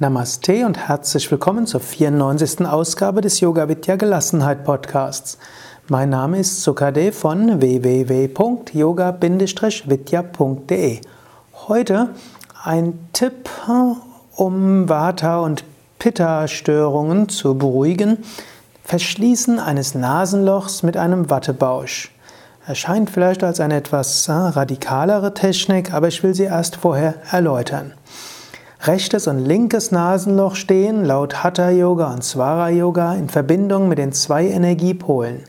Namaste und herzlich willkommen zur 94. Ausgabe des Yoga Vidya Gelassenheit Podcasts. Mein Name ist Sukade von www.yoga-vidya.de. Heute ein Tipp, um Vata und Pitta Störungen zu beruhigen. Verschließen eines Nasenlochs mit einem Wattebausch. Erscheint vielleicht als eine etwas radikalere Technik, aber ich will sie erst vorher erläutern. Rechtes und linkes Nasenloch stehen laut Hatha Yoga und Swara Yoga in Verbindung mit den zwei Energiepolen.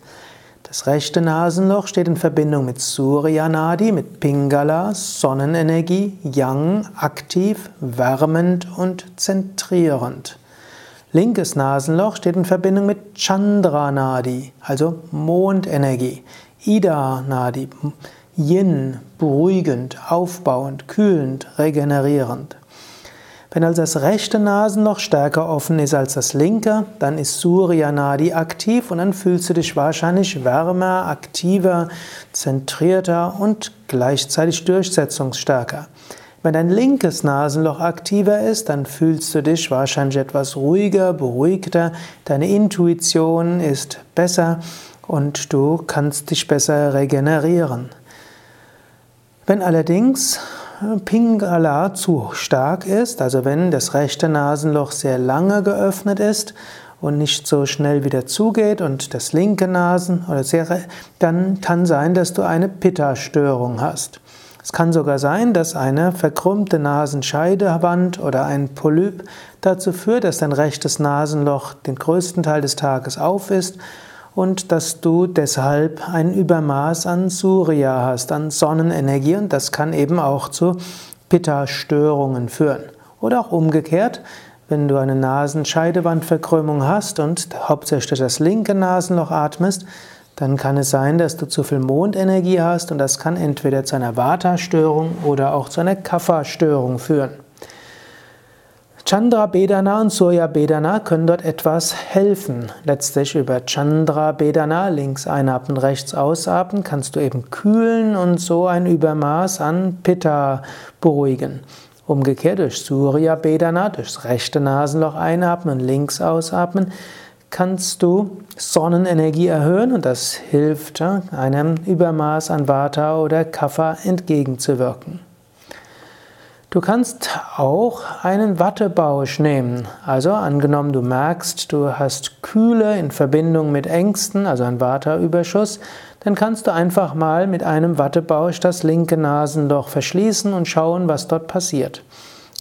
Das rechte Nasenloch steht in Verbindung mit Surya Nadi, mit Pingala, Sonnenenergie, Yang, aktiv, wärmend und zentrierend. Linkes Nasenloch steht in Verbindung mit Chandra Nadi, also Mondenergie, Ida Nadi, Yin, beruhigend, aufbauend, kühlend, regenerierend. Wenn also das rechte Nasenloch stärker offen ist als das linke, dann ist Surya Nadi aktiv und dann fühlst du dich wahrscheinlich wärmer, aktiver, zentrierter und gleichzeitig durchsetzungsstärker. Wenn dein linkes Nasenloch aktiver ist, dann fühlst du dich wahrscheinlich etwas ruhiger, beruhigter, deine Intuition ist besser und du kannst dich besser regenerieren. Wenn allerdings Pingala zu stark ist, also wenn das rechte Nasenloch sehr lange geöffnet ist und nicht so schnell wieder zugeht und das linke Nasen oder sehr, dann kann sein, dass du eine Pitta-Störung hast. Es kann sogar sein, dass eine verkrümmte Nasenscheidewand oder ein Polyp dazu führt, dass dein rechtes Nasenloch den größten Teil des Tages auf ist und dass du deshalb ein Übermaß an Surya hast, an Sonnenenergie und das kann eben auch zu Pitta-Störungen führen. Oder auch umgekehrt, wenn du eine Nasenscheidewandverkrümmung hast und hauptsächlich das linke Nasenloch atmest, dann kann es sein, dass du zu viel Mondenergie hast und das kann entweder zu einer Vata-Störung oder auch zu einer Kapha-Störung führen. Chandra Bedana und Surya Bedana können dort etwas helfen. Letztlich über Chandra Bedana, links einatmen, rechts ausatmen, kannst du eben kühlen und so ein Übermaß an Pitta beruhigen. Umgekehrt durch Surya Bedana, durchs rechte Nasenloch einatmen und links ausatmen, kannst du Sonnenenergie erhöhen und das hilft, einem Übermaß an Vata oder Kapha entgegenzuwirken. Du kannst auch einen Wattebausch nehmen. Also angenommen, du merkst, du hast Kühle in Verbindung mit Ängsten, also ein Vata-Überschuss, dann kannst du einfach mal mit einem Wattebausch das linke Nasenloch verschließen und schauen, was dort passiert.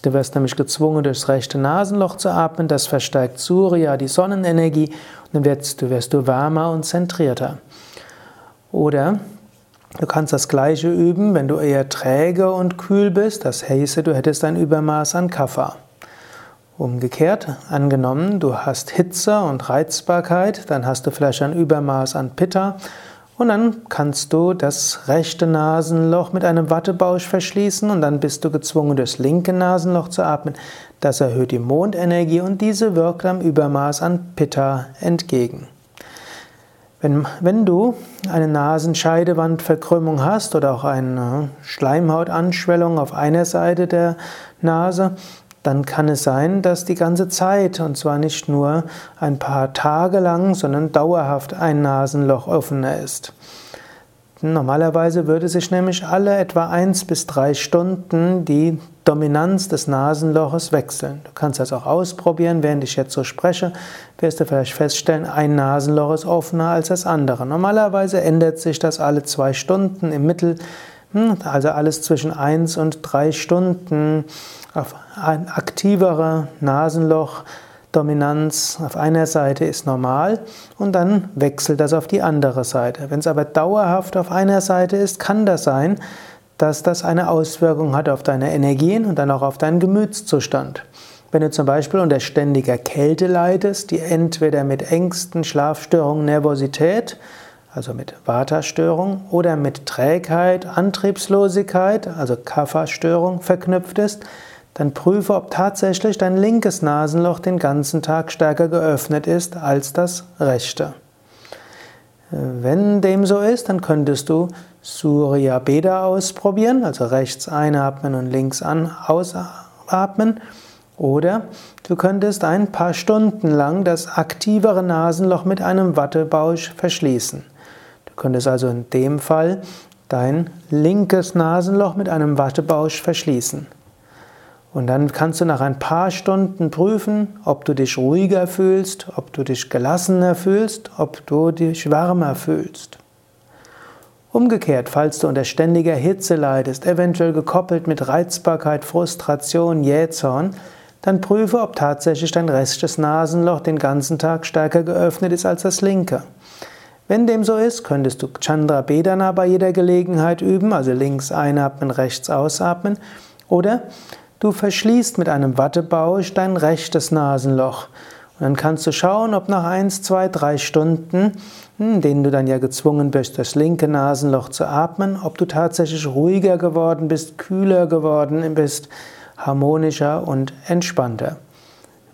Du wirst nämlich gezwungen, durchs rechte Nasenloch zu atmen, das verstärkt Surya, die Sonnenenergie, und dann wirst du, wirst du wärmer und zentrierter. Oder Du kannst das gleiche üben, wenn du eher träge und kühl bist. Das heiße, du hättest ein Übermaß an Kapha. Umgekehrt, angenommen, du hast Hitze und Reizbarkeit, dann hast du vielleicht ein Übermaß an Pitta und dann kannst du das rechte Nasenloch mit einem Wattebausch verschließen und dann bist du gezwungen, das linke Nasenloch zu atmen. Das erhöht die Mondenergie und diese wirkt am Übermaß an Pitta entgegen. Wenn, wenn du eine Nasenscheidewandverkrümmung hast oder auch eine Schleimhautanschwellung auf einer Seite der Nase, dann kann es sein, dass die ganze Zeit, und zwar nicht nur ein paar Tage lang, sondern dauerhaft ein Nasenloch offener ist. Normalerweise würde sich nämlich alle etwa eins bis drei Stunden die Dominanz des Nasenloches wechseln. Du kannst das auch ausprobieren, während ich jetzt so spreche, wirst du vielleicht feststellen, ein Nasenloch ist offener als das andere. Normalerweise ändert sich das alle zwei Stunden im Mittel, hm, also alles zwischen eins und drei Stunden auf ein aktivere Nasenloch Dominanz auf einer Seite ist normal und dann wechselt das auf die andere Seite. Wenn es aber dauerhaft auf einer Seite ist, kann das sein, dass das eine Auswirkung hat auf deine Energien und dann auch auf deinen Gemütszustand. Wenn du zum Beispiel unter ständiger Kälte leidest, die entweder mit Ängsten, Schlafstörungen, Nervosität, also mit Vata-Störung oder mit Trägheit, Antriebslosigkeit, also Kapha-Störung verknüpft ist, dann prüfe, ob tatsächlich dein linkes Nasenloch den ganzen Tag stärker geöffnet ist als das rechte. Wenn dem so ist, dann könntest du Surya Beda ausprobieren, also rechts einatmen und links an, ausatmen. Oder du könntest ein paar Stunden lang das aktivere Nasenloch mit einem Wattebausch verschließen. Du könntest also in dem Fall dein linkes Nasenloch mit einem Wattebausch verschließen. Und dann kannst du nach ein paar Stunden prüfen, ob du dich ruhiger fühlst, ob du dich gelassener fühlst, ob du dich wärmer fühlst. Umgekehrt, falls du unter ständiger Hitze leidest, eventuell gekoppelt mit Reizbarkeit, Frustration, Jähzorn, dann prüfe, ob tatsächlich dein rechtes Nasenloch den ganzen Tag stärker geöffnet ist als das linke. Wenn dem so ist, könntest du Chandra Bedana bei jeder Gelegenheit üben, also links einatmen, rechts ausatmen, oder du verschließt mit einem Wattebausch dein rechtes Nasenloch. Und dann kannst du schauen, ob nach eins, zwei, drei Stunden, in hm, denen du dann ja gezwungen bist, das linke Nasenloch zu atmen, ob du tatsächlich ruhiger geworden bist, kühler geworden bist, harmonischer und entspannter.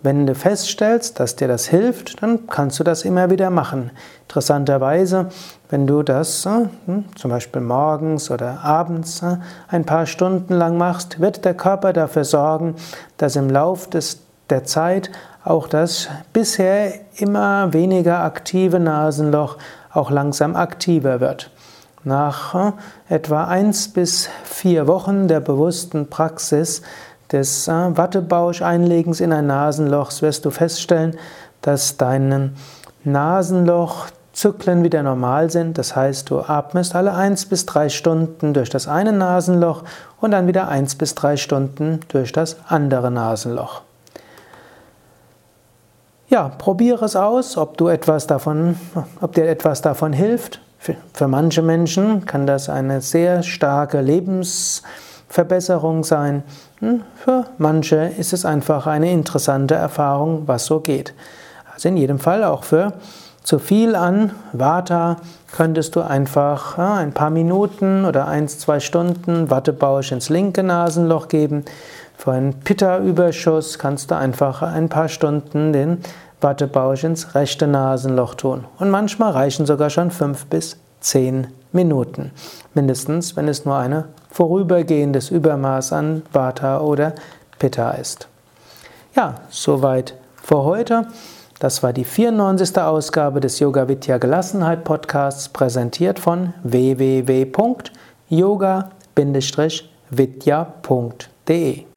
Wenn du feststellst, dass dir das hilft, dann kannst du das immer wieder machen. Interessanterweise, wenn du das äh, hm, zum Beispiel morgens oder abends äh, ein paar Stunden lang machst, wird der Körper dafür sorgen, dass im Lauf des, der Zeit auch das bisher immer weniger aktive Nasenloch auch langsam aktiver wird. Nach äh, etwa eins bis vier Wochen der bewussten Praxis des äh, Wattebausch-Einlegens in ein Nasenloch wirst du feststellen, dass deine Nasenlochzyklen wieder normal sind. Das heißt, du atmest alle eins bis drei Stunden durch das eine Nasenloch und dann wieder eins bis drei Stunden durch das andere Nasenloch. Ja, probiere es aus, ob du etwas davon, ob dir etwas davon hilft. Für, für manche Menschen kann das eine sehr starke Lebens Verbesserung sein. Hm, für manche ist es einfach eine interessante Erfahrung, was so geht. Also in jedem Fall auch für zu viel an Vata könntest du einfach ein paar Minuten oder eins, zwei Stunden Wattebausch ins linke Nasenloch geben. Für einen Pitta-Überschuss kannst du einfach ein paar Stunden den Wattebausch ins rechte Nasenloch tun. Und manchmal reichen sogar schon fünf bis zehn Minuten. Mindestens, wenn es nur ein vorübergehendes Übermaß an Vata oder Pitta ist. Ja, soweit für heute. Das war die 94. Ausgabe des Yoga Vidya Gelassenheit Podcasts, präsentiert von www.yoga-vidya.de.